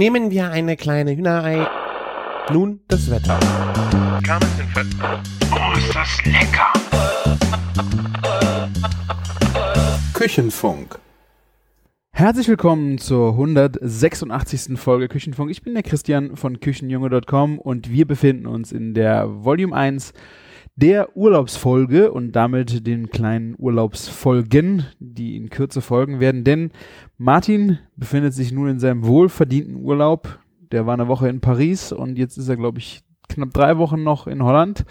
Nehmen wir eine kleine Hühnerei. Nun das Wetter. Oh, ist das lecker! Küchenfunk. Herzlich willkommen zur 186. Folge Küchenfunk. Ich bin der Christian von Küchenjunge.com und wir befinden uns in der Volume 1 der Urlaubsfolge und damit den kleinen Urlaubsfolgen, die in Kürze folgen werden. Denn Martin befindet sich nun in seinem wohlverdienten Urlaub. Der war eine Woche in Paris und jetzt ist er, glaube ich, knapp drei Wochen noch in Holland.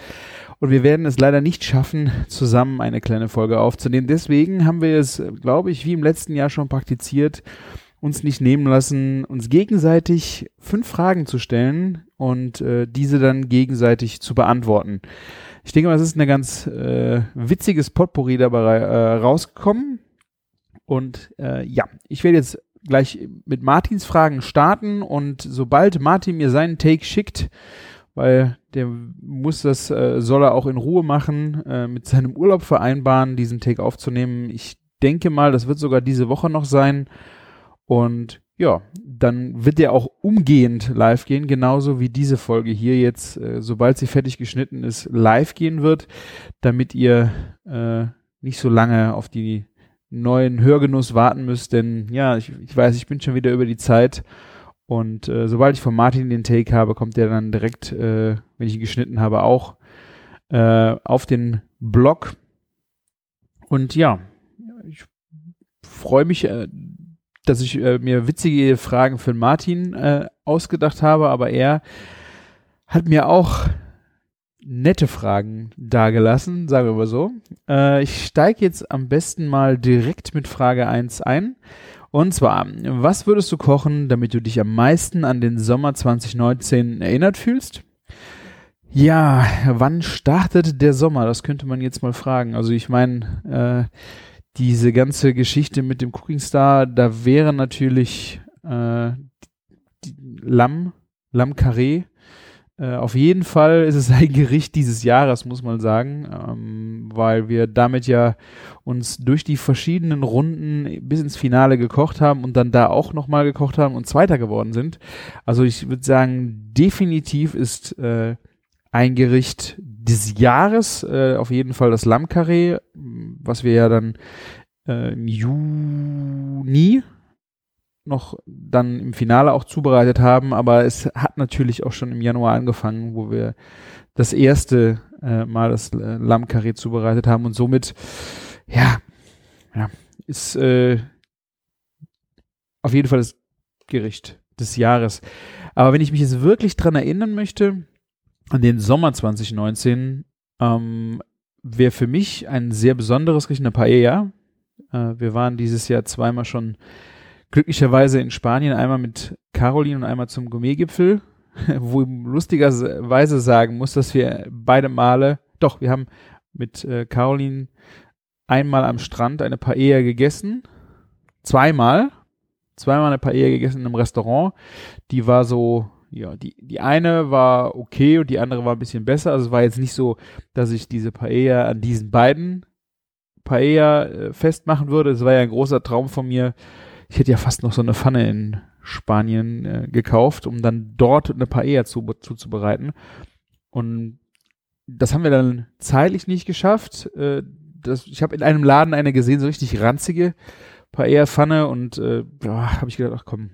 Und wir werden es leider nicht schaffen, zusammen eine kleine Folge aufzunehmen. Deswegen haben wir es, glaube ich, wie im letzten Jahr schon praktiziert, uns nicht nehmen lassen, uns gegenseitig fünf Fragen zu stellen und äh, diese dann gegenseitig zu beantworten. Ich denke mal, es ist eine ganz äh, witziges Potpourri dabei äh, rausgekommen. Und äh, ja, ich werde jetzt gleich mit Martins Fragen starten und sobald Martin mir seinen Take schickt, weil der muss das, äh, soll er auch in Ruhe machen, äh, mit seinem Urlaub vereinbaren, diesen Take aufzunehmen. Ich denke mal, das wird sogar diese Woche noch sein. Und ja, dann wird der auch umgehend live gehen, genauso wie diese Folge hier jetzt, äh, sobald sie fertig geschnitten ist, live gehen wird, damit ihr äh, nicht so lange auf die neuen Hörgenuss warten müsst, denn ja, ich, ich weiß, ich bin schon wieder über die Zeit und äh, sobald ich von Martin den Take habe, kommt der dann direkt, äh, wenn ich ihn geschnitten habe, auch äh, auf den Blog. Und ja, ich freue mich, äh, dass ich äh, mir witzige Fragen für Martin äh, ausgedacht habe, aber er hat mir auch nette Fragen dargelassen, sagen wir mal so. Äh, ich steige jetzt am besten mal direkt mit Frage 1 ein. Und zwar, was würdest du kochen, damit du dich am meisten an den Sommer 2019 erinnert fühlst? Ja, wann startet der Sommer? Das könnte man jetzt mal fragen. Also ich meine, äh, diese ganze Geschichte mit dem Cooking Star, da wäre natürlich äh, Lamm, Lamm Carré. Äh, auf jeden Fall ist es ein Gericht dieses Jahres, muss man sagen, ähm, weil wir damit ja uns durch die verschiedenen Runden bis ins Finale gekocht haben und dann da auch nochmal gekocht haben und Zweiter geworden sind. Also ich würde sagen, definitiv ist äh, ein Gericht des Jahres, äh, auf jeden Fall das Lammkarree, was wir ja dann äh, im Juni noch dann im Finale auch zubereitet haben, aber es hat natürlich auch schon im Januar angefangen, wo wir das erste äh, Mal das äh, Lammkarree zubereitet haben und somit, ja, ja, ist äh, auf jeden Fall das Gericht des Jahres. Aber wenn ich mich jetzt wirklich dran erinnern möchte, an den Sommer 2019 ähm, wäre für mich ein sehr besonderes Gericht eine Paella. Äh, wir waren dieses Jahr zweimal schon glücklicherweise in Spanien, einmal mit Caroline und einmal zum Gourmetgipfel, wo ich lustigerweise sagen muss, dass wir beide Male, doch, wir haben mit äh, Caroline einmal am Strand eine Paella gegessen, zweimal, zweimal eine Paella gegessen in einem Restaurant. Die war so ja, die, die eine war okay und die andere war ein bisschen besser. Also es war jetzt nicht so, dass ich diese Paella an diesen beiden Paella äh, festmachen würde. Es war ja ein großer Traum von mir. Ich hätte ja fast noch so eine Pfanne in Spanien äh, gekauft, um dann dort eine Paella zu, zuzubereiten. Und das haben wir dann zeitlich nicht geschafft. Äh, das, ich habe in einem Laden eine gesehen, so richtig ranzige Paella-Pfanne und äh, habe ich gedacht, ach komm,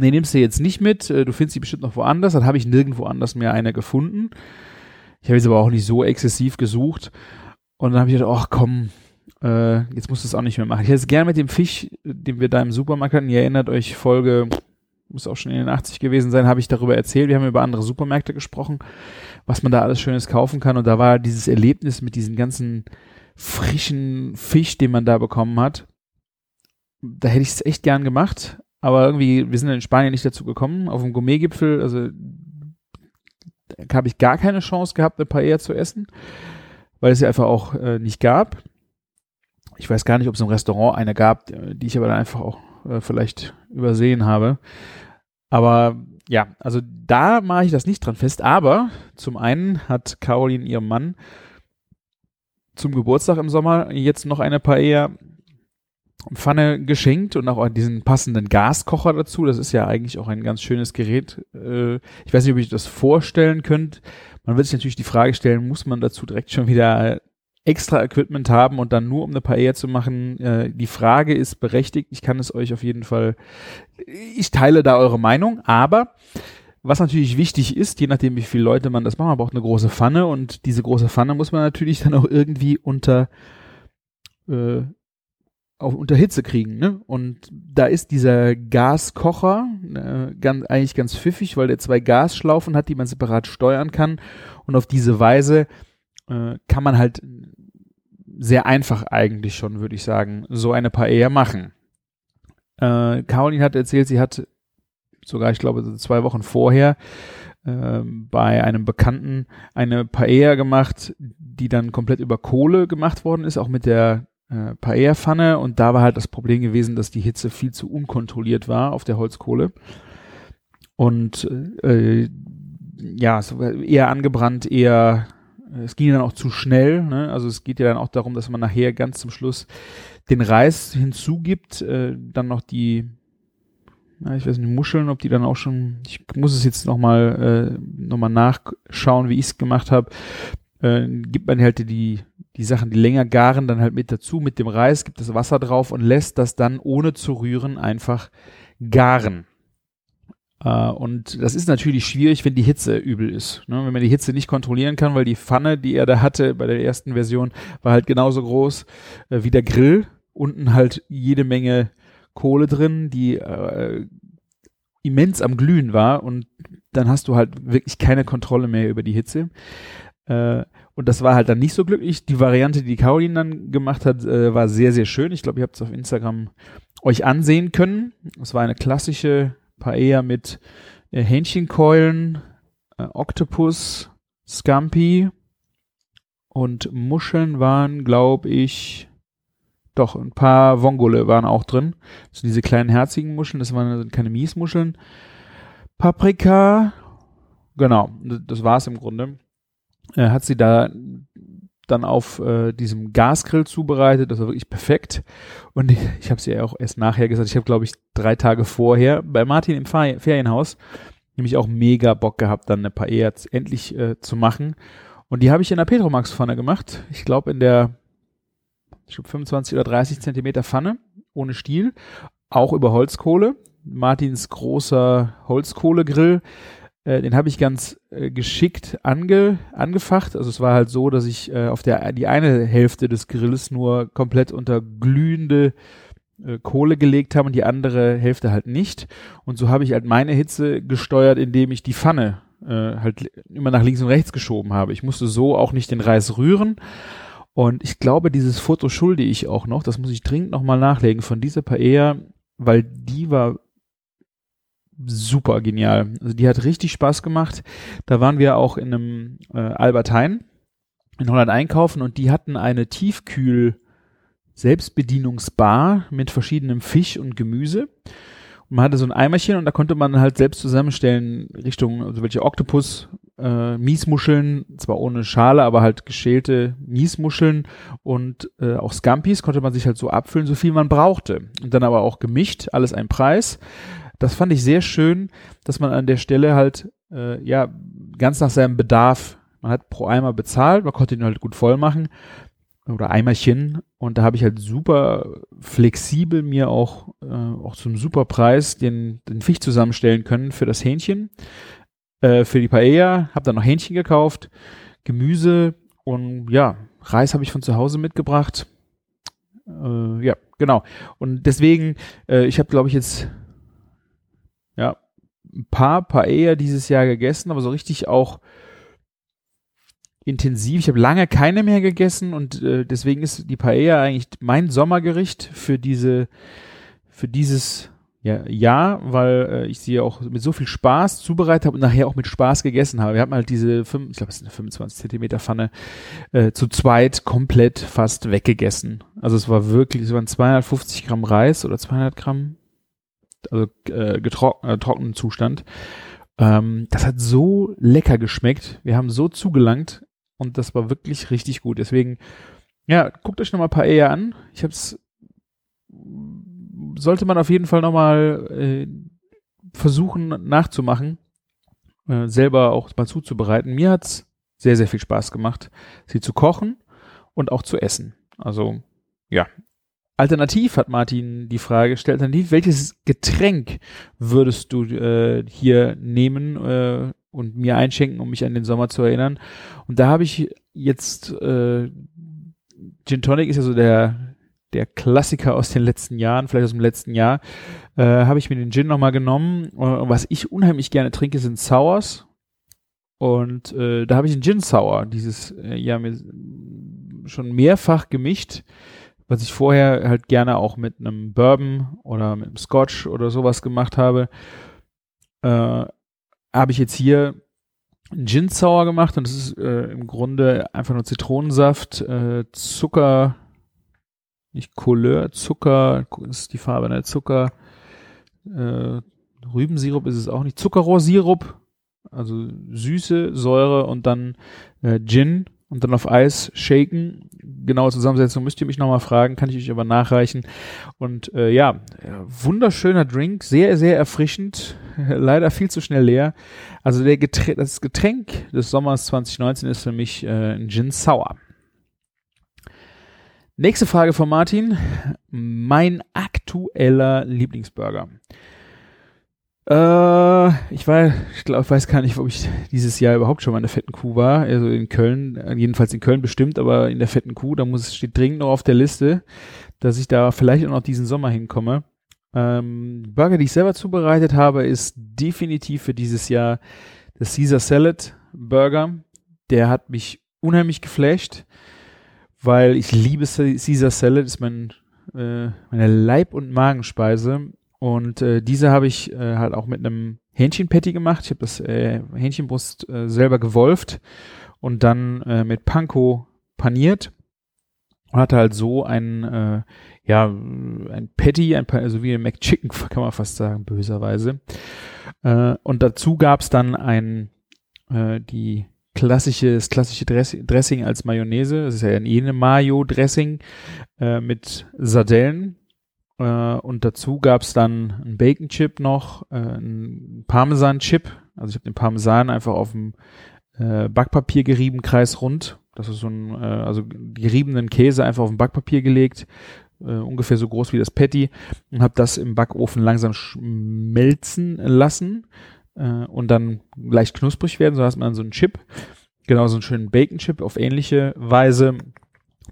nee, nimmst du jetzt nicht mit, äh, du findest sie bestimmt noch woanders. Dann habe ich nirgendwo anders mehr eine gefunden. Ich habe jetzt aber auch nicht so exzessiv gesucht. Und dann habe ich gedacht, ach komm, äh, jetzt musst du es auch nicht mehr machen. Ich hätte es gerne mit dem Fisch, den wir da im Supermarkt hatten. Ihr erinnert euch, Folge, muss auch schon in den 80 gewesen sein, habe ich darüber erzählt. Wir haben über andere Supermärkte gesprochen, was man da alles Schönes kaufen kann. Und da war dieses Erlebnis mit diesem ganzen frischen Fisch, den man da bekommen hat. Da hätte ich es echt gern gemacht. Aber irgendwie, wir sind in Spanien nicht dazu gekommen. Auf dem Gourmetgipfel, also habe ich gar keine Chance gehabt, eine Paella zu essen, weil es sie einfach auch äh, nicht gab. Ich weiß gar nicht, ob es im Restaurant eine gab, äh, die ich aber dann einfach auch äh, vielleicht übersehen habe. Aber ja, also da mache ich das nicht dran fest. Aber zum einen hat Caroline ihrem Mann zum Geburtstag im Sommer jetzt noch eine Paella Pfanne geschenkt und auch diesen passenden Gaskocher dazu. Das ist ja eigentlich auch ein ganz schönes Gerät. Äh, ich weiß nicht, ob ich das vorstellen könnt. Man wird sich natürlich die Frage stellen, muss man dazu direkt schon wieder extra Equipment haben und dann nur um eine Paella zu machen. Äh, die Frage ist berechtigt. Ich kann es euch auf jeden Fall, ich teile da eure Meinung, aber was natürlich wichtig ist, je nachdem wie viele Leute man das macht, man braucht eine große Pfanne und diese große Pfanne muss man natürlich dann auch irgendwie unter äh, auch unter Hitze kriegen, ne? Und da ist dieser Gaskocher äh, ganz, eigentlich ganz pfiffig, weil der zwei Gasschlaufen hat, die man separat steuern kann. Und auf diese Weise äh, kann man halt sehr einfach eigentlich schon, würde ich sagen, so eine Paella machen. Äh, Caroline hat erzählt, sie hat sogar, ich glaube, zwei Wochen vorher äh, bei einem Bekannten eine Paella gemacht, die dann komplett über Kohle gemacht worden ist, auch mit der äh, Paella-Pfanne. Und da war halt das Problem gewesen, dass die Hitze viel zu unkontrolliert war auf der Holzkohle. Und äh, ja, es war eher angebrannt, eher es ging dann auch zu schnell. Ne? Also es geht ja dann auch darum, dass man nachher ganz zum Schluss den Reis hinzugibt, äh, dann noch die ja, ich weiß nicht, Muscheln, ob die dann auch schon, ich muss es jetzt nochmal äh, noch nachschauen, wie ich es gemacht habe, äh, gibt man halt die, die Sachen, die länger garen, dann halt mit dazu, mit dem Reis, gibt das Wasser drauf und lässt das dann ohne zu rühren einfach garen. Uh, und das ist natürlich schwierig, wenn die Hitze übel ist. Ne? Wenn man die Hitze nicht kontrollieren kann, weil die Pfanne, die er da hatte bei der ersten Version, war halt genauso groß äh, wie der Grill. Unten halt jede Menge Kohle drin, die äh, immens am Glühen war und dann hast du halt wirklich keine Kontrolle mehr über die Hitze. Äh, und das war halt dann nicht so glücklich. Die Variante, die Caroline dann gemacht hat, äh, war sehr, sehr schön. Ich glaube, ihr habt es auf Instagram euch ansehen können. Es war eine klassische Paella mit äh, Hähnchenkeulen, äh, Oktopus, Scampi und Muscheln waren, glaube ich, doch, ein paar Vongole waren auch drin. Sind diese kleinen herzigen Muscheln, das waren keine Miesmuscheln. Paprika, genau, das war es im Grunde. Er hat sie da dann auf äh, diesem Gasgrill zubereitet. Das war wirklich perfekt. Und ich, ich habe sie ja auch erst nachher gesagt. Ich habe, glaube ich, drei Tage vorher bei Martin im Ferienhaus nämlich auch mega Bock gehabt, dann eine Paella endlich äh, zu machen. Und die habe ich in der Petromax-Pfanne gemacht. Ich glaube, in der ich glaube 25 oder 30 Zentimeter Pfanne ohne Stiel, auch über Holzkohle. Martins großer Holzkohlegrill, äh, den habe ich ganz äh, geschickt ange, angefacht. Also es war halt so, dass ich äh, auf der die eine Hälfte des Grills nur komplett unter glühende äh, Kohle gelegt habe und die andere Hälfte halt nicht. Und so habe ich halt meine Hitze gesteuert, indem ich die Pfanne äh, halt immer nach links und rechts geschoben habe. Ich musste so auch nicht den Reis rühren, und ich glaube, dieses Foto schulde ich auch noch, das muss ich dringend nochmal nachlegen von dieser Paella, weil die war super genial. Also die hat richtig Spaß gemacht. Da waren wir auch in einem äh, Albert Heijn in Holland einkaufen und die hatten eine Tiefkühl Selbstbedienungsbar mit verschiedenem Fisch und Gemüse. Und man hatte so ein Eimerchen und da konnte man halt selbst zusammenstellen Richtung, also welche Oktopus äh, Miesmuscheln, zwar ohne Schale, aber halt geschälte Miesmuscheln und äh, auch Scampis konnte man sich halt so abfüllen, so viel man brauchte. Und dann aber auch gemischt, alles ein Preis. Das fand ich sehr schön, dass man an der Stelle halt, äh, ja, ganz nach seinem Bedarf, man hat pro Eimer bezahlt, man konnte ihn halt gut voll machen oder Eimerchen und da habe ich halt super flexibel mir auch äh, auch zum super Preis den den Fisch zusammenstellen können für das Hähnchen äh, für die Paella, habe dann noch Hähnchen gekauft, Gemüse und ja, Reis habe ich von zu Hause mitgebracht. Äh, ja, genau. Und deswegen, äh, ich habe glaube ich jetzt ja ein paar Paella dieses Jahr gegessen, aber so richtig auch intensiv. Ich habe lange keine mehr gegessen und äh, deswegen ist die Paella eigentlich mein Sommergericht für diese für dieses ja, ja, weil äh, ich sie auch mit so viel Spaß zubereitet habe und nachher auch mit Spaß gegessen habe. Wir hatten halt diese, fünf, ich glaube, es ist eine 25 Zentimeter Pfanne, äh, zu zweit komplett fast weggegessen. Also es war wirklich, es waren 250 Gramm Reis oder 200 Gramm, also äh, getrocknet, äh, trockenen Zustand. Ähm, das hat so lecker geschmeckt. Wir haben so zugelangt und das war wirklich richtig gut. Deswegen, ja, guckt euch nochmal Paella an. Ich habe es sollte man auf jeden Fall nochmal äh, versuchen nachzumachen, äh, selber auch mal zuzubereiten. Mir hat's sehr, sehr viel Spaß gemacht, sie zu kochen und auch zu essen. Also ja. Alternativ hat Martin die Frage gestellt, alternativ, welches Getränk würdest du äh, hier nehmen äh, und mir einschenken, um mich an den Sommer zu erinnern? Und da habe ich jetzt äh, Gin Tonic ist ja so der der Klassiker aus den letzten Jahren, vielleicht aus dem letzten Jahr, äh, habe ich mir den Gin nochmal genommen. Und was ich unheimlich gerne trinke, sind Sours. Und äh, da habe ich einen Gin Sour dieses äh, Jahr mir schon mehrfach gemischt, was ich vorher halt gerne auch mit einem Bourbon oder mit einem Scotch oder sowas gemacht habe. Äh, habe ich jetzt hier einen Gin Sour gemacht und das ist äh, im Grunde einfach nur Zitronensaft, äh, Zucker, nicht Couleur, Zucker, ist die Farbe, ne? Zucker, äh, Rübensirup ist es auch nicht, Zuckerrohrsirup, also Süße, Säure und dann äh, Gin und dann auf Eis shaken. Genaue Zusammensetzung müsst ihr mich nochmal fragen, kann ich euch aber nachreichen. Und äh, ja, wunderschöner Drink, sehr, sehr erfrischend, leider viel zu schnell leer. Also der Getränk, das Getränk des Sommers 2019 ist für mich äh, ein Gin Sour. Nächste Frage von Martin. Mein aktueller Lieblingsburger. Äh, ich war, ich glaube, ich weiß gar nicht, ob ich dieses Jahr überhaupt schon mal in der fetten Kuh war. Also in Köln, jedenfalls in Köln bestimmt, aber in der fetten Kuh, da muss es steht dringend noch auf der Liste, dass ich da vielleicht auch noch diesen Sommer hinkomme. Ähm, Burger, die ich selber zubereitet habe, ist definitiv für dieses Jahr der Caesar Salad Burger. Der hat mich unheimlich geflasht weil ich liebe Caesar Salad, ist mein, äh, meine Leib- und Magenspeise. Und äh, diese habe ich äh, halt auch mit einem Hähnchenpatty gemacht. Ich habe das äh, Hähnchenbrust äh, selber gewolft und dann äh, mit Panko paniert und hatte halt so ein äh, ja ein Patty, ein also wie ein McChicken kann man fast sagen böserweise. Äh, und dazu gab es dann ein äh, die klassische, das klassische Dressing als Mayonnaise. Das ist ja eh eine Mayo-Dressing äh, mit Sardellen. Äh, und dazu gab es dann einen Bacon-Chip noch, äh, einen Parmesan-Chip. Also ich habe den Parmesan einfach auf dem äh, Backpapier gerieben, kreisrund. Das ist so ein, äh, also geriebenen Käse einfach auf dem Backpapier gelegt, äh, ungefähr so groß wie das Patty und habe das im Backofen langsam schmelzen lassen äh, und dann leicht knusprig werden, so hast man so einen Chip, genau so einen schönen Bacon-Chip auf ähnliche Weise.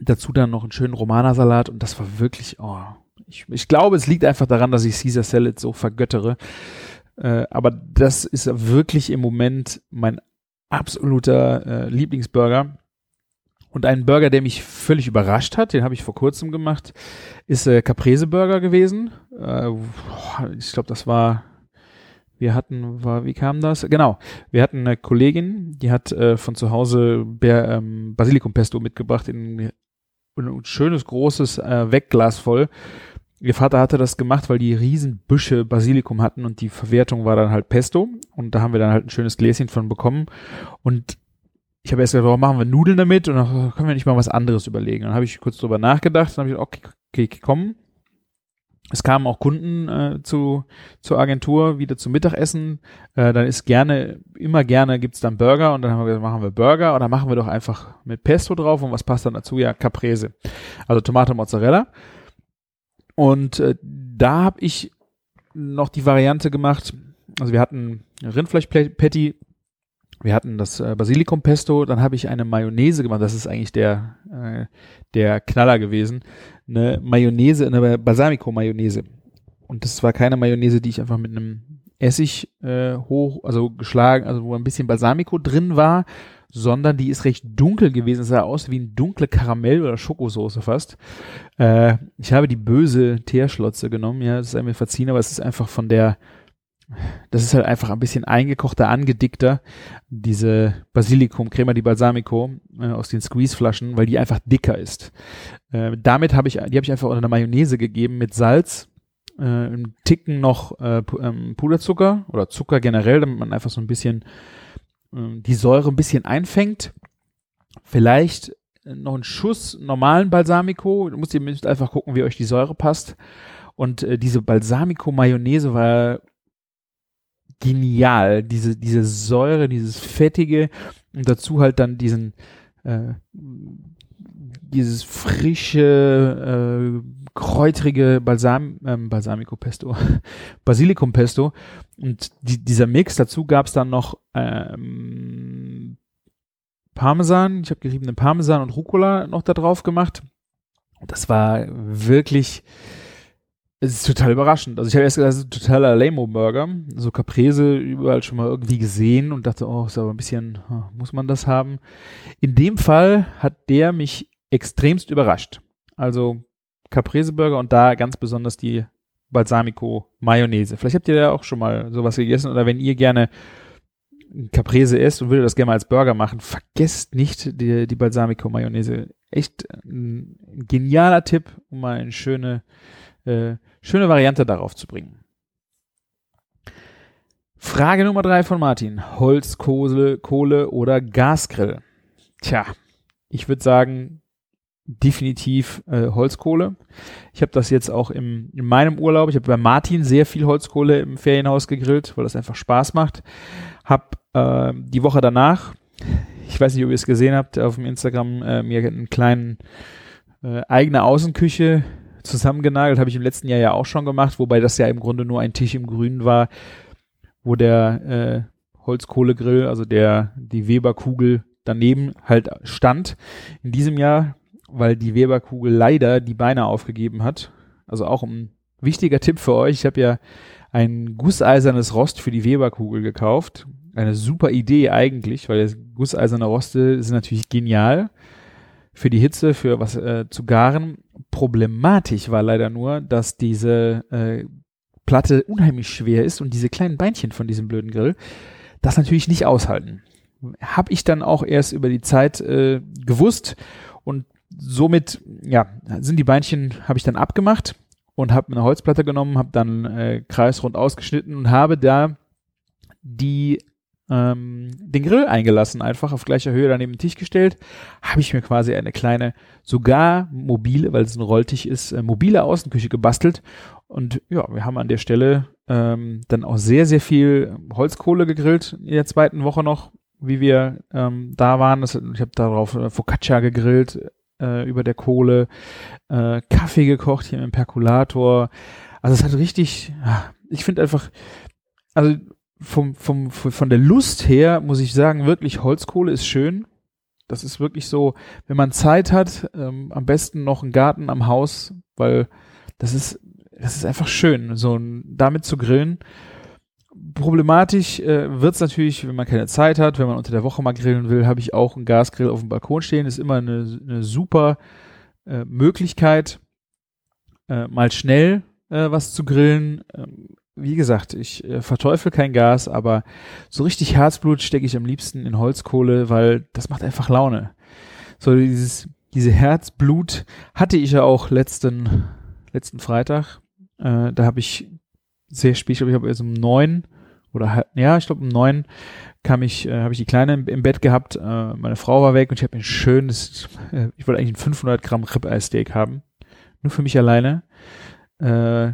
Dazu dann noch einen schönen Romana-Salat und das war wirklich, oh, ich, ich glaube, es liegt einfach daran, dass ich Caesar Salad so vergöttere. Äh, aber das ist wirklich im Moment mein absoluter äh, Lieblingsburger. Und ein Burger, der mich völlig überrascht hat, den habe ich vor kurzem gemacht, ist äh, Caprese Burger gewesen. Äh, ich glaube, das war wir hatten, war, wie kam das? Genau, wir hatten eine Kollegin, die hat äh, von zu Hause Bär, ähm, Basilikumpesto mitgebracht in, in ein schönes großes äh, Wegglas voll. Ihr Vater hatte das gemacht, weil die riesen Büsche Basilikum hatten und die Verwertung war dann halt Pesto und da haben wir dann halt ein schönes Gläschen von bekommen und ich habe erst gedacht, warum machen wir Nudeln damit und dann können wir nicht mal was anderes überlegen. Dann habe ich kurz drüber nachgedacht, dann habe ich gedacht, okay, okay, es kamen auch Kunden äh, zu, zur Agentur wieder zum Mittagessen. Äh, dann ist gerne, immer gerne gibt's dann Burger und dann haben wir gesagt, machen wir Burger oder machen wir doch einfach mit Pesto drauf und was passt dann dazu? Ja, Caprese. Also Tomate Mozzarella. Und äh, da habe ich noch die Variante gemacht. Also wir hatten Rindfleisch-Patty, wir hatten das äh, Basilikum-Pesto, dann habe ich eine Mayonnaise gemacht. Das ist eigentlich der, äh, der Knaller gewesen eine Mayonnaise, eine Balsamico-Mayonnaise. Und das war keine Mayonnaise, die ich einfach mit einem Essig äh, hoch, also geschlagen, also wo ein bisschen Balsamico drin war, sondern die ist recht dunkel gewesen. Es sah aus wie ein dunkle Karamell- oder Schokosoße fast. Äh, ich habe die böse Teerschlotze genommen, ja, das ist mir verziehen, aber es ist einfach von der das ist halt einfach ein bisschen eingekochter, angedickter, diese Basilikum, Crema di Balsamico äh, aus den Squeeze-Flaschen, weil die einfach dicker ist. Äh, damit habe ich, die habe ich einfach unter eine Mayonnaise gegeben mit Salz, äh, einen Ticken noch äh, ähm, Puderzucker oder Zucker generell, damit man einfach so ein bisschen die Säure ein bisschen einfängt. Vielleicht noch einen Schuss normalen Balsamico. Du musst ihr müsst einfach gucken, wie euch die Säure passt. Und äh, diese Balsamico-Mayonnaise war genial. Diese, diese Säure, dieses Fettige und dazu halt dann diesen, äh, dieses frische, äh, kräutrige Balsam, ähm, Balsamico Pesto, Basilikum Pesto und die, dieser Mix, dazu gab es dann noch ähm, Parmesan, ich habe geriebene Parmesan und Rucola noch da drauf gemacht. Das war wirklich, es ist total überraschend. Also ich habe erst gedacht, das ist ein totaler Lamo-Burger. So Caprese überall schon mal irgendwie gesehen und dachte, oh, ist aber ein bisschen, muss man das haben? In dem Fall hat der mich extremst überrascht. Also Caprese-Burger und da ganz besonders die Balsamico-Mayonnaise. Vielleicht habt ihr da auch schon mal sowas gegessen oder wenn ihr gerne Caprese isst und würdet das gerne mal als Burger machen, vergesst nicht die, die Balsamico-Mayonnaise. Echt ein genialer Tipp, um mal eine schöne, äh, schöne Variante darauf zu bringen. Frage Nummer drei von Martin. Holz, Kohle oder Gasgrill? Tja, ich würde sagen, definitiv äh, Holzkohle. Ich habe das jetzt auch im, in meinem Urlaub, ich habe bei Martin sehr viel Holzkohle im Ferienhaus gegrillt, weil das einfach Spaß macht. Hab äh, die Woche danach, ich weiß nicht, ob ihr es gesehen habt, auf dem Instagram äh, mir einen kleinen äh, eigene Außenküche zusammengenagelt, habe ich im letzten Jahr ja auch schon gemacht, wobei das ja im Grunde nur ein Tisch im Grünen war, wo der äh, Holzkohlegrill, also der die Weberkugel daneben halt stand. In diesem Jahr weil die Weberkugel leider die Beine aufgegeben hat. Also auch ein wichtiger Tipp für euch. Ich habe ja ein gusseisernes Rost für die Weberkugel gekauft. Eine super Idee eigentlich, weil gusseiserne Roste sind natürlich genial für die Hitze, für was äh, zu garen. Problematisch war leider nur, dass diese äh, Platte unheimlich schwer ist und diese kleinen Beinchen von diesem blöden Grill das natürlich nicht aushalten. Hab ich dann auch erst über die Zeit äh, gewusst und somit, ja, sind die Beinchen, habe ich dann abgemacht und habe eine Holzplatte genommen, habe dann äh, kreisrund ausgeschnitten und habe da die ähm, den Grill eingelassen, einfach auf gleicher Höhe daneben den Tisch gestellt, habe ich mir quasi eine kleine, sogar mobile, weil es ein Rolltisch ist, äh, mobile Außenküche gebastelt. Und ja, wir haben an der Stelle ähm, dann auch sehr, sehr viel Holzkohle gegrillt in der zweiten Woche noch, wie wir ähm, da waren. Das, ich habe darauf äh, Focaccia gegrillt, äh, über der Kohle, äh, Kaffee gekocht hier im Perkulator. Also es hat richtig, ich finde einfach, also vom, vom, von der Lust her muss ich sagen, wirklich Holzkohle ist schön. Das ist wirklich so, wenn man Zeit hat, ähm, am besten noch einen Garten am Haus, weil das ist, das ist einfach schön, so damit zu grillen problematisch äh, wird es natürlich, wenn man keine Zeit hat, wenn man unter der Woche mal grillen will, habe ich auch einen Gasgrill auf dem Balkon stehen. Ist immer eine, eine super äh, Möglichkeit, äh, mal schnell äh, was zu grillen. Ähm, wie gesagt, ich äh, verteufel kein Gas, aber so richtig Herzblut stecke ich am liebsten in Holzkohle, weil das macht einfach Laune. So dieses, diese Herzblut hatte ich ja auch letzten, letzten Freitag. Äh, da habe ich sehr spät, ich glaube, ich habe erst um neun oder ja, ich glaube um neun kam ich, äh, habe ich die Kleine im, im Bett gehabt, äh, meine Frau war weg und ich habe ein schönes, äh, ich wollte eigentlich ein 500 Gramm Ribeye-Steak haben, nur für mich alleine. Äh,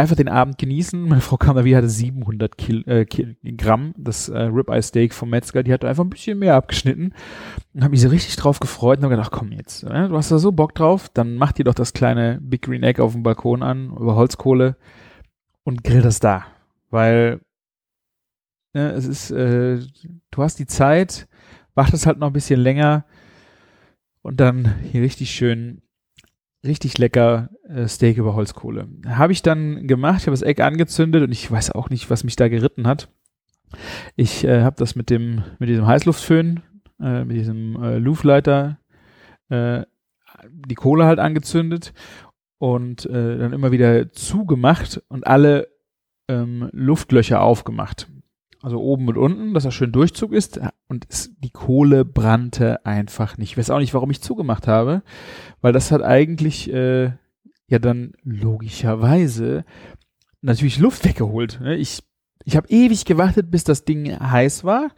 einfach den Abend genießen. Meine Frau kam da wieder, hatte 700 Kil, äh, Gramm, das äh, Ribeye Steak vom Metzger, die hat einfach ein bisschen mehr abgeschnitten und habe mich so richtig drauf gefreut und habe gedacht, komm jetzt, äh, du hast da so Bock drauf, dann mach dir doch das kleine Big Green Egg auf dem Balkon an, über Holzkohle und grill das da, weil ne, es ist, äh, du hast die Zeit, das halt noch ein bisschen länger und dann hier richtig schön richtig lecker äh, Steak über Holzkohle. Habe ich dann gemacht, ich habe das Egg angezündet und ich weiß auch nicht, was mich da geritten hat. Ich äh, habe das mit dem mit diesem Heißluftföhn, äh, mit diesem äh, Luftleiter äh, die Kohle halt angezündet und äh, dann immer wieder zugemacht und alle ähm, Luftlöcher aufgemacht also oben und unten, dass er schön Durchzug ist und es, die Kohle brannte einfach nicht. Ich weiß auch nicht, warum ich zugemacht habe, weil das hat eigentlich äh, ja dann logischerweise natürlich Luft weggeholt. Ne? Ich, ich habe ewig gewartet, bis das Ding heiß war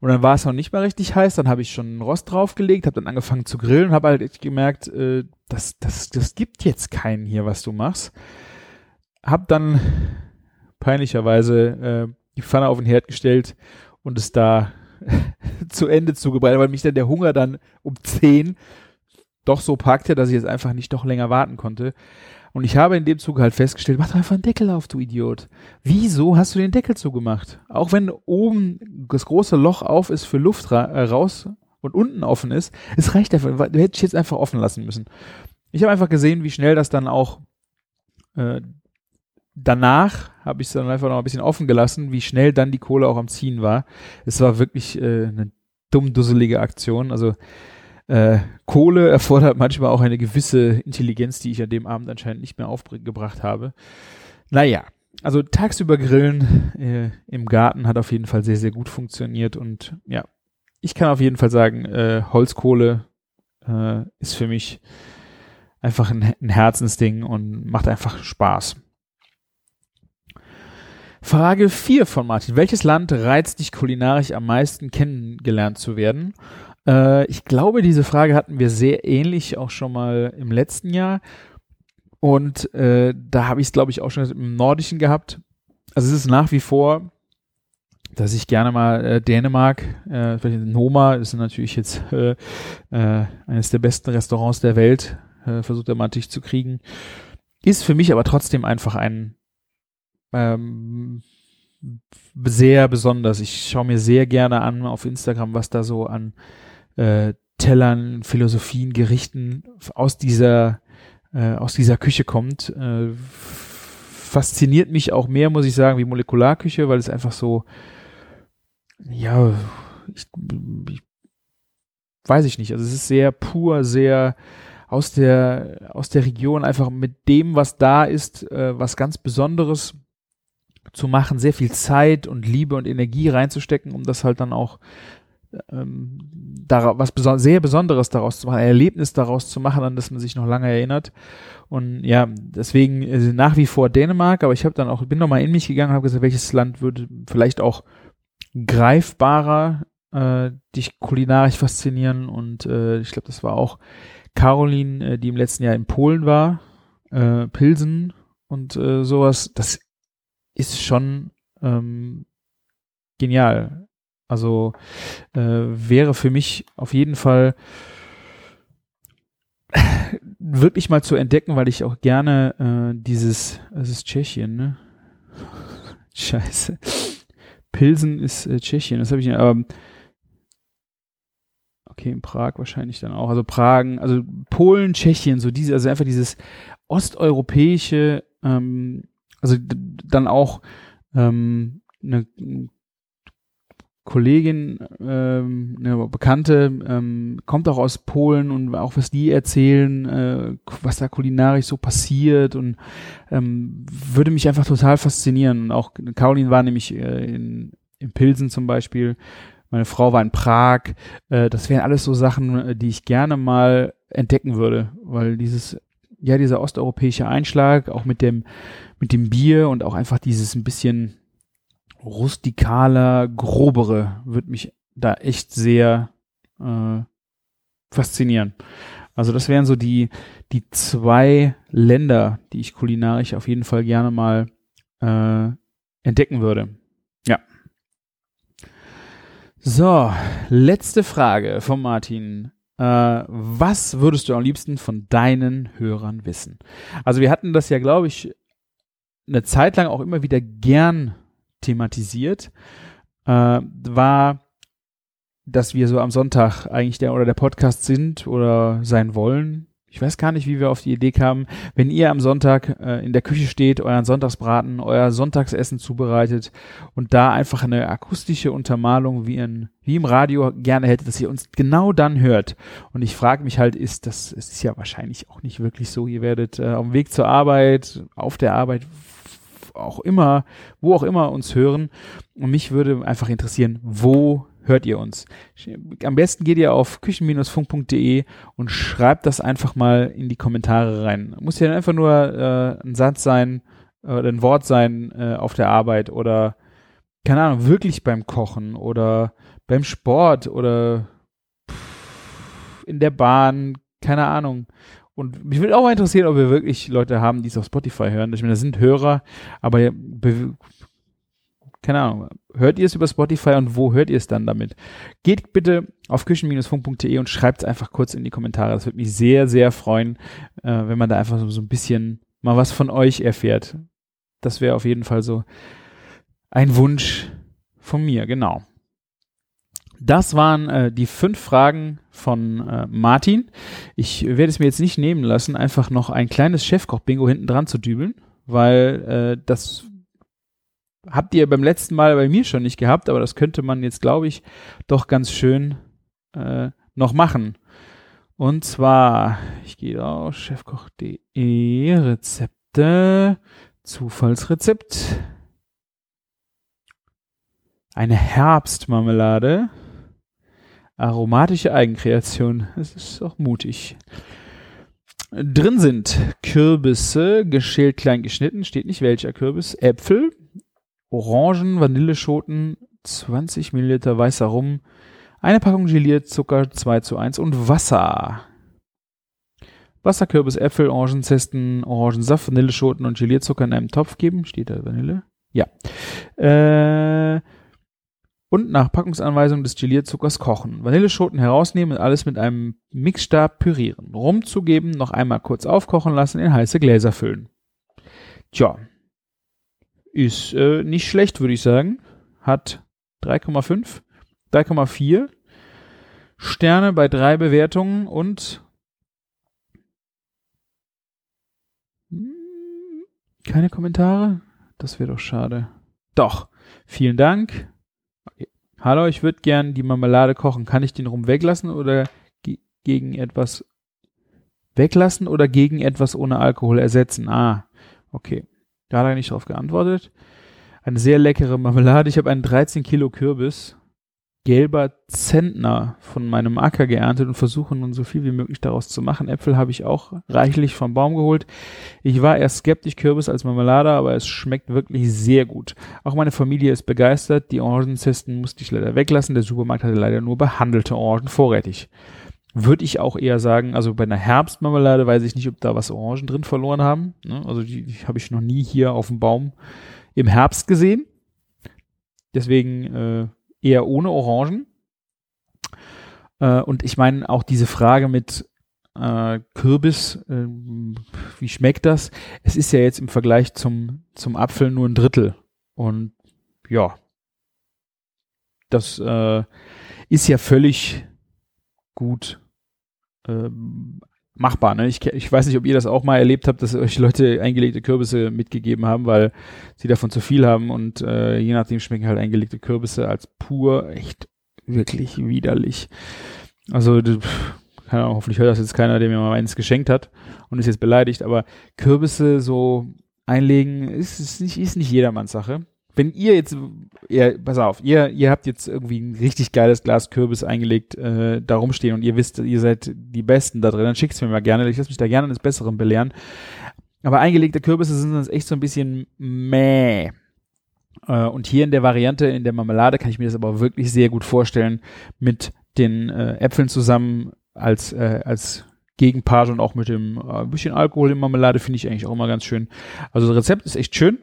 und dann war es noch nicht mal richtig heiß, dann habe ich schon Rost draufgelegt, habe dann angefangen zu grillen und habe halt gemerkt, äh, das, das, das gibt jetzt keinen hier, was du machst. Hab dann peinlicherweise äh, die Pfanne auf den Herd gestellt und es da zu Ende zugebreitet, weil mich dann der Hunger dann um 10 doch so packte, dass ich jetzt einfach nicht doch länger warten konnte. Und ich habe in dem Zug halt festgestellt, mach doch einfach einen Deckel auf, du Idiot. Wieso hast du den Deckel zugemacht? Auch wenn oben das große Loch auf ist für Luft ra äh, raus und unten offen ist, es reicht einfach. Du hättest jetzt einfach offen lassen müssen. Ich habe einfach gesehen, wie schnell das dann auch äh, danach habe ich es dann einfach noch ein bisschen offen gelassen, wie schnell dann die Kohle auch am Ziehen war. Es war wirklich äh, eine dumm dusselige Aktion. Also äh, Kohle erfordert manchmal auch eine gewisse Intelligenz, die ich an dem Abend anscheinend nicht mehr aufgebracht habe. Naja, also tagsüber grillen äh, im Garten hat auf jeden Fall sehr, sehr gut funktioniert und ja, ich kann auf jeden Fall sagen, äh, Holzkohle äh, ist für mich einfach ein, ein Herzensding und macht einfach Spaß. Frage 4 von Martin. Welches Land reizt dich kulinarisch am meisten kennengelernt zu werden? Äh, ich glaube, diese Frage hatten wir sehr ähnlich auch schon mal im letzten Jahr. Und äh, da habe ich es, glaube ich, auch schon im Nordischen gehabt. Also es ist nach wie vor, dass ich gerne mal äh, Dänemark, äh, Noma ist natürlich jetzt äh, äh, eines der besten Restaurants der Welt, äh, versucht er mal Tisch zu kriegen. Ist für mich aber trotzdem einfach ein ähm, sehr besonders. Ich schaue mir sehr gerne an auf Instagram, was da so an äh, Tellern, Philosophien, Gerichten aus dieser äh, aus dieser Küche kommt. Äh, fasziniert mich auch mehr, muss ich sagen, wie Molekularküche, weil es einfach so, ja, ich, ich weiß ich nicht. Also es ist sehr pur, sehr aus der aus der Region einfach mit dem, was da ist, äh, was ganz Besonderes zu machen, sehr viel Zeit und Liebe und Energie reinzustecken, um das halt dann auch ähm, da, was beso sehr Besonderes daraus zu machen, ein Erlebnis daraus zu machen, an das man sich noch lange erinnert. Und ja, deswegen äh, nach wie vor Dänemark, aber ich habe dann auch, bin nochmal in mich gegangen und habe gesagt, welches Land würde vielleicht auch greifbarer äh, dich kulinarisch faszinieren. Und äh, ich glaube, das war auch Caroline, äh, die im letzten Jahr in Polen war, äh, Pilsen und äh, sowas. Das ist schon ähm, genial. Also äh, wäre für mich auf jeden Fall wirklich mal zu entdecken, weil ich auch gerne äh, dieses, es ist Tschechien, ne? Scheiße. Pilsen ist äh, Tschechien, das habe ich, aber okay, in Prag wahrscheinlich dann auch. Also Pragen, also Polen, Tschechien, so diese, also einfach dieses osteuropäische, ähm, also dann auch ähm, eine Kollegin, ähm, eine Bekannte, ähm, kommt auch aus Polen und auch was die erzählen, äh, was da kulinarisch so passiert und ähm, würde mich einfach total faszinieren. Und auch Caroline war nämlich äh, in, in Pilsen zum Beispiel, meine Frau war in Prag. Äh, das wären alles so Sachen, äh, die ich gerne mal entdecken würde, weil dieses, ja, dieser osteuropäische Einschlag, auch mit dem, mit dem Bier und auch einfach dieses ein bisschen rustikaler, grobere wird mich da echt sehr äh, faszinieren. Also das wären so die, die zwei Länder, die ich kulinarisch auf jeden Fall gerne mal äh, entdecken würde. Ja. So, letzte Frage von Martin. Äh, was würdest du am liebsten von deinen Hörern wissen? Also wir hatten das ja, glaube ich, eine Zeit lang auch immer wieder gern thematisiert, äh, war, dass wir so am Sonntag eigentlich der oder der Podcast sind oder sein wollen. Ich weiß gar nicht, wie wir auf die Idee kamen. Wenn ihr am Sonntag äh, in der Küche steht, euren Sonntagsbraten, euer Sonntagsessen zubereitet und da einfach eine akustische Untermalung wie, in, wie im Radio gerne hättet, dass ihr uns genau dann hört. Und ich frage mich halt, ist das, es ist ja wahrscheinlich auch nicht wirklich so. Ihr werdet äh, auf dem Weg zur Arbeit, auf der Arbeit auch immer, wo auch immer uns hören. Und mich würde einfach interessieren, wo hört ihr uns? Am besten geht ihr auf küchen-funk.de und schreibt das einfach mal in die Kommentare rein. Muss ja einfach nur äh, ein Satz sein oder ein Wort sein äh, auf der Arbeit oder keine Ahnung, wirklich beim Kochen oder beim Sport oder in der Bahn, keine Ahnung. Und mich würde auch mal interessieren, ob wir wirklich Leute haben, die es auf Spotify hören. Ich meine, das sind Hörer, aber keine Ahnung, hört ihr es über Spotify und wo hört ihr es dann damit? Geht bitte auf küchen-funk.de und schreibt es einfach kurz in die Kommentare. Das würde mich sehr, sehr freuen, äh, wenn man da einfach so, so ein bisschen mal was von euch erfährt. Das wäre auf jeden Fall so ein Wunsch von mir, genau. Das waren äh, die fünf Fragen von äh, Martin. Ich werde es mir jetzt nicht nehmen lassen, einfach noch ein kleines Chefkoch-Bingo hinten dran zu dübeln, weil äh, das habt ihr beim letzten Mal bei mir schon nicht gehabt, aber das könnte man jetzt, glaube ich, doch ganz schön äh, noch machen. Und zwar, ich gehe auf chefkoch.de, Rezepte, Zufallsrezept. Eine Herbstmarmelade. Aromatische Eigenkreation. Das ist auch mutig. Drin sind Kürbisse, geschält klein geschnitten, steht nicht welcher Kürbis, Äpfel, Orangen, Vanilleschoten, 20 Milliliter weißer Rum, eine Packung Gelierzucker 2 zu 1 und Wasser. Wasser, Kürbis, Äpfel, Orangenzesten, Orangensaft, Vanilleschoten und Gelierzucker in einem Topf geben. Steht da Vanille? Ja. Äh, und nach Packungsanweisung des Gelierzuckers kochen. Vanilleschoten herausnehmen und alles mit einem Mixstab pürieren. Rum zugeben, noch einmal kurz aufkochen lassen, in heiße Gläser füllen. Tja, ist äh, nicht schlecht, würde ich sagen. Hat 3,5, 3,4 Sterne bei drei Bewertungen und hm, keine Kommentare? Das wäre doch schade. Doch, vielen Dank. Hallo, ich würde gern die Marmelade kochen. Kann ich den rum weglassen oder ge gegen etwas weglassen oder gegen etwas ohne Alkohol ersetzen? Ah, okay. Da hat er nicht drauf geantwortet. Eine sehr leckere Marmelade. Ich habe einen 13 Kilo Kürbis, gelber Zentner von meinem Acker geerntet und versuche nun so viel wie möglich daraus zu machen. Äpfel habe ich auch reichlich vom Baum geholt. Ich war erst skeptisch Kürbis als Marmelade, aber es schmeckt wirklich sehr gut. Auch meine Familie ist begeistert. Die Orangenzesten musste ich leider weglassen. Der Supermarkt hatte leider nur behandelte Orangen vorrätig würde ich auch eher sagen, also bei einer Herbstmarmelade weiß ich nicht, ob da was Orangen drin verloren haben. Ne? Also die, die habe ich noch nie hier auf dem Baum im Herbst gesehen. Deswegen äh, eher ohne Orangen. Äh, und ich meine auch diese Frage mit äh, Kürbis, äh, wie schmeckt das? Es ist ja jetzt im Vergleich zum, zum Apfel nur ein Drittel. Und ja, das äh, ist ja völlig gut ähm, machbar. Ne? Ich, ich weiß nicht, ob ihr das auch mal erlebt habt, dass euch Leute eingelegte Kürbisse mitgegeben haben, weil sie davon zu viel haben und äh, je nachdem schmecken halt eingelegte Kürbisse als pur echt wirklich widerlich. Also keine Ahnung, hoffentlich hört das jetzt keiner, der mir mal eins geschenkt hat und ist jetzt beleidigt, aber Kürbisse so einlegen ist, ist nicht, ist nicht jedermanns Sache wenn ihr jetzt, ihr, pass auf, ihr, ihr habt jetzt irgendwie ein richtig geiles Glas Kürbis eingelegt, äh, da rumstehen und ihr wisst, ihr seid die Besten da drin, dann schickt's mir mal gerne. Ich lasse mich da gerne eines Besseren belehren. Aber eingelegte Kürbisse sind uns echt so ein bisschen meh. Äh, und hier in der Variante, in der Marmelade, kann ich mir das aber wirklich sehr gut vorstellen, mit den äh, Äpfeln zusammen als, äh, als Gegenpart und auch mit dem äh, bisschen Alkohol in Marmelade finde ich eigentlich auch immer ganz schön. Also das Rezept ist echt schön.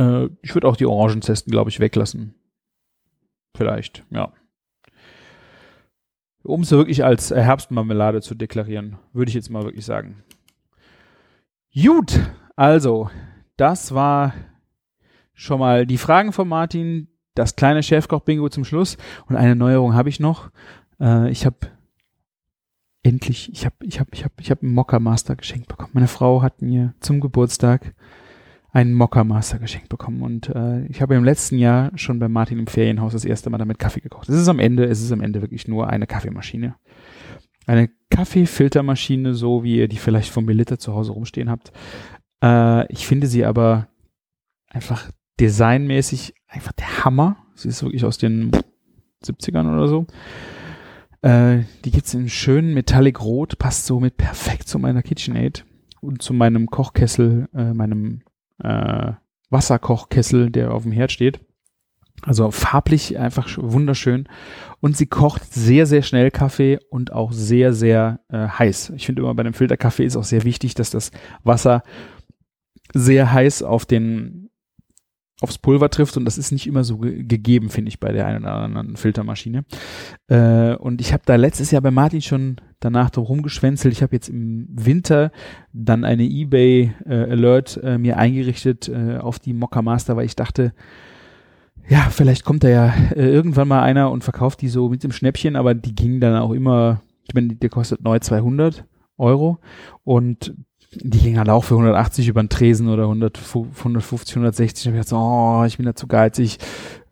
Äh, ich würde auch die Orangenzesten, glaube ich, weglassen. Vielleicht, ja. Um es wirklich als Herbstmarmelade zu deklarieren, würde ich jetzt mal wirklich sagen. Gut, also, das war schon mal die Fragen von Martin, das kleine Chefkoch-Bingo zum Schluss und eine Neuerung habe ich noch. Äh, ich habe endlich, ich habe ich hab, ich hab, ich hab einen Mokka Master geschenkt bekommen. Meine Frau hat mir zum Geburtstag einen Mokka Master geschenkt bekommen. Und äh, ich habe im letzten Jahr schon bei Martin im Ferienhaus das erste Mal damit Kaffee gekocht. Es ist am Ende, es ist am Ende wirklich nur eine Kaffeemaschine. Eine Kaffeefiltermaschine, so wie ihr die vielleicht vom Melitta zu Hause rumstehen habt. Äh, ich finde sie aber einfach designmäßig einfach der Hammer. Sie ist wirklich aus den 70ern oder so. Äh, die gibt's in schön Metallic Rot, passt somit perfekt zu meiner KitchenAid und zu meinem Kochkessel, äh, meinem äh, Wasserkochkessel, der auf dem Herd steht. Also farblich einfach wunderschön. Und sie kocht sehr, sehr schnell Kaffee und auch sehr, sehr äh, heiß. Ich finde immer bei einem Filterkaffee ist auch sehr wichtig, dass das Wasser sehr heiß auf den aufs Pulver trifft und das ist nicht immer so ge gegeben, finde ich, bei der einen oder anderen Filtermaschine. Äh, und ich habe da letztes Jahr bei Martin schon danach drum rumgeschwänzelt. Ich habe jetzt im Winter dann eine eBay äh, Alert äh, mir eingerichtet äh, auf die Mokka Master, weil ich dachte, ja, vielleicht kommt da ja äh, irgendwann mal einer und verkauft die so mit dem Schnäppchen, aber die gingen dann auch immer, ich meine, der kostet neu 200 Euro und die gingen halt auch für 180 über den Tresen oder 100, 150, 160. Da habe ich gedacht, oh, ich bin da zu geizig.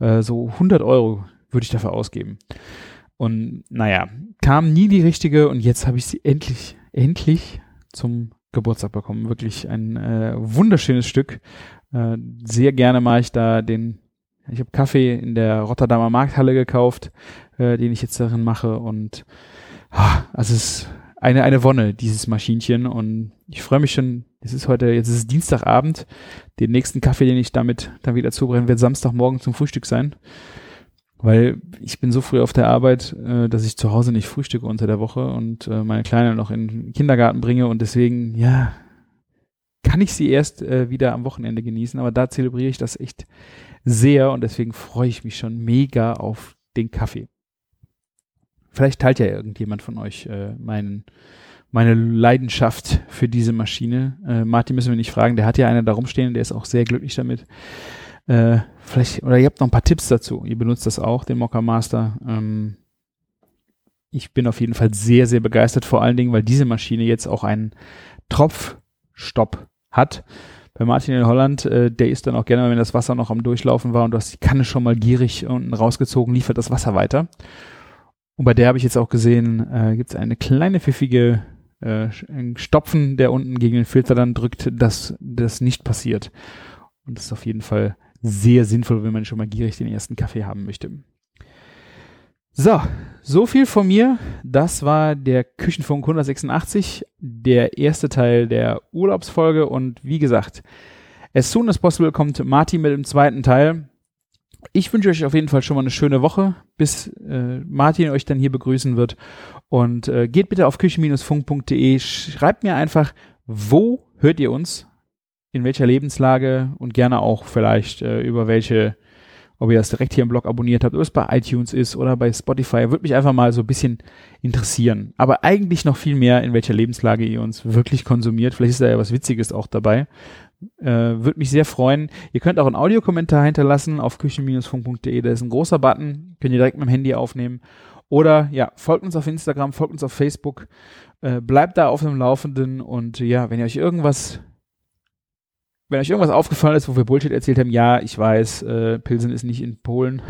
Äh, so 100 Euro würde ich dafür ausgeben. Und naja, kam nie die richtige und jetzt habe ich sie endlich, endlich zum Geburtstag bekommen. Wirklich ein äh, wunderschönes Stück. Äh, sehr gerne mache ich da den ich habe Kaffee in der Rotterdamer Markthalle gekauft, äh, den ich jetzt darin mache und ah, also es ist eine, eine Wonne, dieses Maschinchen. Und ich freue mich schon, es ist heute, jetzt ist es Dienstagabend, den nächsten Kaffee, den ich damit dann wieder zubrennen wird Samstagmorgen zum Frühstück sein, weil ich bin so früh auf der Arbeit, äh, dass ich zu Hause nicht frühstücke unter der Woche und äh, meine Kleine noch in den Kindergarten bringe. Und deswegen, ja, kann ich sie erst äh, wieder am Wochenende genießen, aber da zelebriere ich das echt sehr. Und deswegen freue ich mich schon mega auf den Kaffee. Vielleicht teilt ja irgendjemand von euch äh, meinen, meine Leidenschaft für diese Maschine. Äh, Martin müssen wir nicht fragen, der hat ja eine da rumstehen, der ist auch sehr glücklich damit. Äh, vielleicht, oder ihr habt noch ein paar Tipps dazu. Ihr benutzt das auch, den Mocker Master. Ähm, ich bin auf jeden Fall sehr, sehr begeistert, vor allen Dingen, weil diese Maschine jetzt auch einen Tropfstopp hat bei Martin in Holland, äh, der ist dann auch gerne, wenn das Wasser noch am Durchlaufen war und du hast die Kanne schon mal gierig unten rausgezogen, liefert das Wasser weiter. Und bei der habe ich jetzt auch gesehen, äh, gibt es eine kleine pfiffige äh, Stopfen, der unten gegen den Filter dann drückt, dass das nicht passiert. Und das ist auf jeden Fall sehr sinnvoll, wenn man schon mal gierig den ersten Kaffee haben möchte. So, so viel von mir. Das war der Küchenfunk 186, der erste Teil der Urlaubsfolge. Und wie gesagt, as soon as possible kommt Martin mit dem zweiten Teil. Ich wünsche euch auf jeden Fall schon mal eine schöne Woche, bis äh, Martin euch dann hier begrüßen wird. Und äh, geht bitte auf küchen-funk.de, schreibt mir einfach, wo hört ihr uns, in welcher Lebenslage und gerne auch vielleicht äh, über welche ob ihr das direkt hier im Blog abonniert habt, ob es bei iTunes ist oder bei Spotify, würde mich einfach mal so ein bisschen interessieren. Aber eigentlich noch viel mehr, in welcher Lebenslage ihr uns wirklich konsumiert. Vielleicht ist da ja was Witziges auch dabei. Äh, würde mich sehr freuen. Ihr könnt auch einen Audiokommentar hinterlassen auf küchen-funk.de. Da ist ein großer Button, könnt ihr direkt mit dem Handy aufnehmen. Oder ja, folgt uns auf Instagram, folgt uns auf Facebook, äh, bleibt da auf dem Laufenden und ja, wenn ihr euch irgendwas wenn euch irgendwas aufgefallen ist, wo wir Bullshit erzählt haben, ja, ich weiß, äh, Pilsen ist nicht in Polen.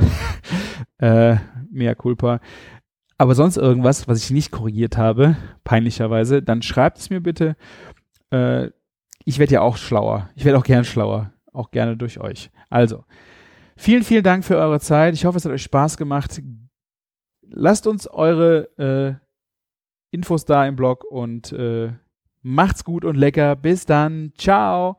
äh, mehr culpa. Aber sonst irgendwas, was ich nicht korrigiert habe, peinlicherweise, dann schreibt es mir bitte. Äh, ich werde ja auch schlauer. Ich werde auch gern schlauer. Auch gerne durch euch. Also, vielen, vielen Dank für eure Zeit. Ich hoffe, es hat euch Spaß gemacht. Lasst uns eure äh, Infos da im Blog und äh, macht's gut und lecker. Bis dann. Ciao.